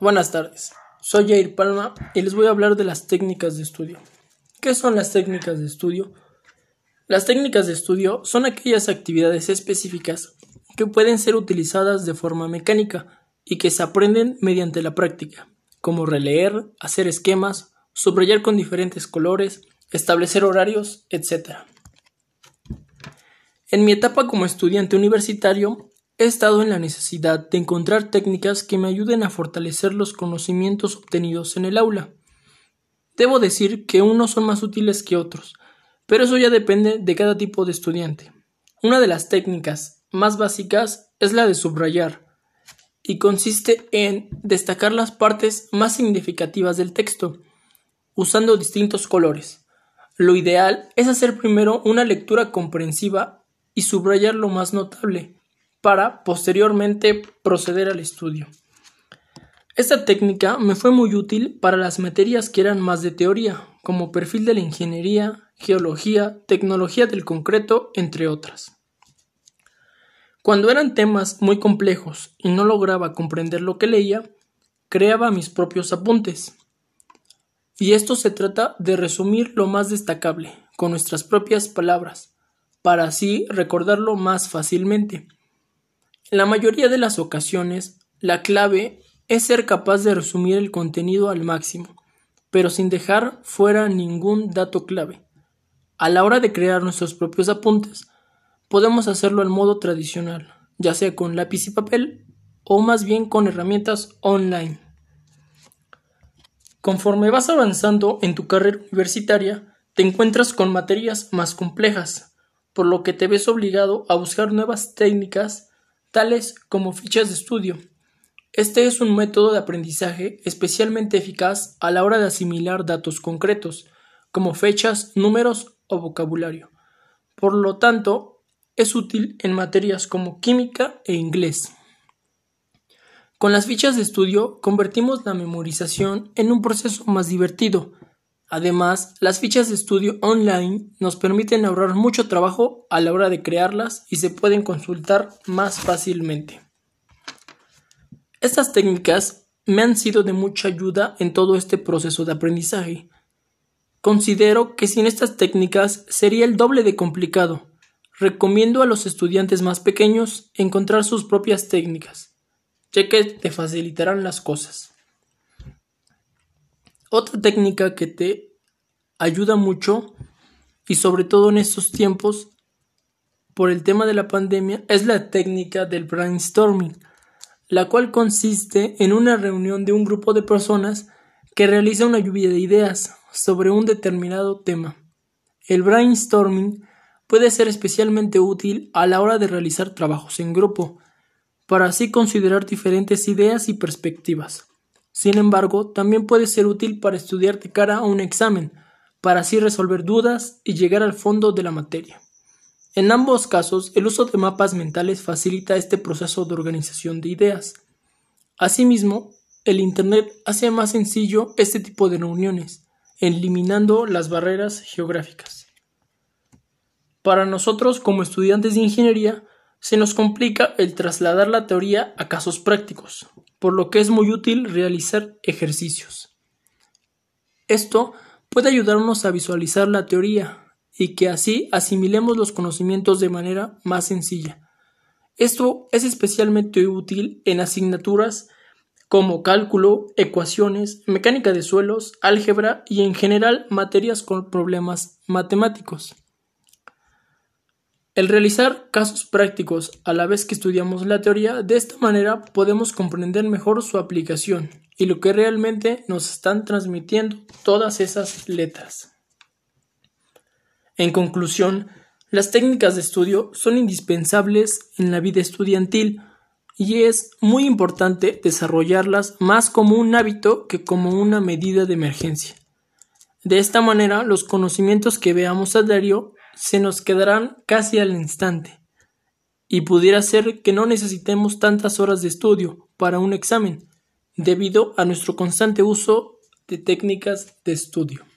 Buenas tardes, soy Jair Palma y les voy a hablar de las técnicas de estudio. ¿Qué son las técnicas de estudio? Las técnicas de estudio son aquellas actividades específicas que pueden ser utilizadas de forma mecánica y que se aprenden mediante la práctica, como releer, hacer esquemas, subrayar con diferentes colores, establecer horarios, etc. En mi etapa como estudiante universitario He estado en la necesidad de encontrar técnicas que me ayuden a fortalecer los conocimientos obtenidos en el aula. Debo decir que unos son más útiles que otros, pero eso ya depende de cada tipo de estudiante. Una de las técnicas más básicas es la de subrayar, y consiste en destacar las partes más significativas del texto, usando distintos colores. Lo ideal es hacer primero una lectura comprensiva y subrayar lo más notable, para posteriormente proceder al estudio. Esta técnica me fue muy útil para las materias que eran más de teoría, como perfil de la ingeniería, geología, tecnología del concreto, entre otras. Cuando eran temas muy complejos y no lograba comprender lo que leía, creaba mis propios apuntes. Y esto se trata de resumir lo más destacable, con nuestras propias palabras, para así recordarlo más fácilmente en la mayoría de las ocasiones, la clave es ser capaz de resumir el contenido al máximo, pero sin dejar fuera ningún dato clave. A la hora de crear nuestros propios apuntes, podemos hacerlo al modo tradicional, ya sea con lápiz y papel o más bien con herramientas online. Conforme vas avanzando en tu carrera universitaria, te encuentras con materias más complejas, por lo que te ves obligado a buscar nuevas técnicas tales como fichas de estudio. Este es un método de aprendizaje especialmente eficaz a la hora de asimilar datos concretos, como fechas, números o vocabulario. Por lo tanto, es útil en materias como química e inglés. Con las fichas de estudio convertimos la memorización en un proceso más divertido, Además, las fichas de estudio online nos permiten ahorrar mucho trabajo a la hora de crearlas y se pueden consultar más fácilmente. Estas técnicas me han sido de mucha ayuda en todo este proceso de aprendizaje. Considero que sin estas técnicas sería el doble de complicado. Recomiendo a los estudiantes más pequeños encontrar sus propias técnicas, ya que te facilitarán las cosas. Otra técnica que te ayuda mucho y sobre todo en estos tiempos por el tema de la pandemia es la técnica del brainstorming, la cual consiste en una reunión de un grupo de personas que realiza una lluvia de ideas sobre un determinado tema. El brainstorming puede ser especialmente útil a la hora de realizar trabajos en grupo, para así considerar diferentes ideas y perspectivas. Sin embargo, también puede ser útil para estudiar de cara a un examen, para así resolver dudas y llegar al fondo de la materia. En ambos casos, el uso de mapas mentales facilita este proceso de organización de ideas. Asimismo, el Internet hace más sencillo este tipo de reuniones, eliminando las barreras geográficas. Para nosotros, como estudiantes de ingeniería, se nos complica el trasladar la teoría a casos prácticos, por lo que es muy útil realizar ejercicios. Esto puede ayudarnos a visualizar la teoría y que así asimilemos los conocimientos de manera más sencilla. Esto es especialmente útil en asignaturas como cálculo, ecuaciones, mecánica de suelos, álgebra y en general materias con problemas matemáticos. El realizar casos prácticos a la vez que estudiamos la teoría, de esta manera podemos comprender mejor su aplicación y lo que realmente nos están transmitiendo todas esas letras. En conclusión, las técnicas de estudio son indispensables en la vida estudiantil y es muy importante desarrollarlas más como un hábito que como una medida de emergencia. De esta manera, los conocimientos que veamos a diario se nos quedarán casi al instante, y pudiera ser que no necesitemos tantas horas de estudio para un examen, debido a nuestro constante uso de técnicas de estudio.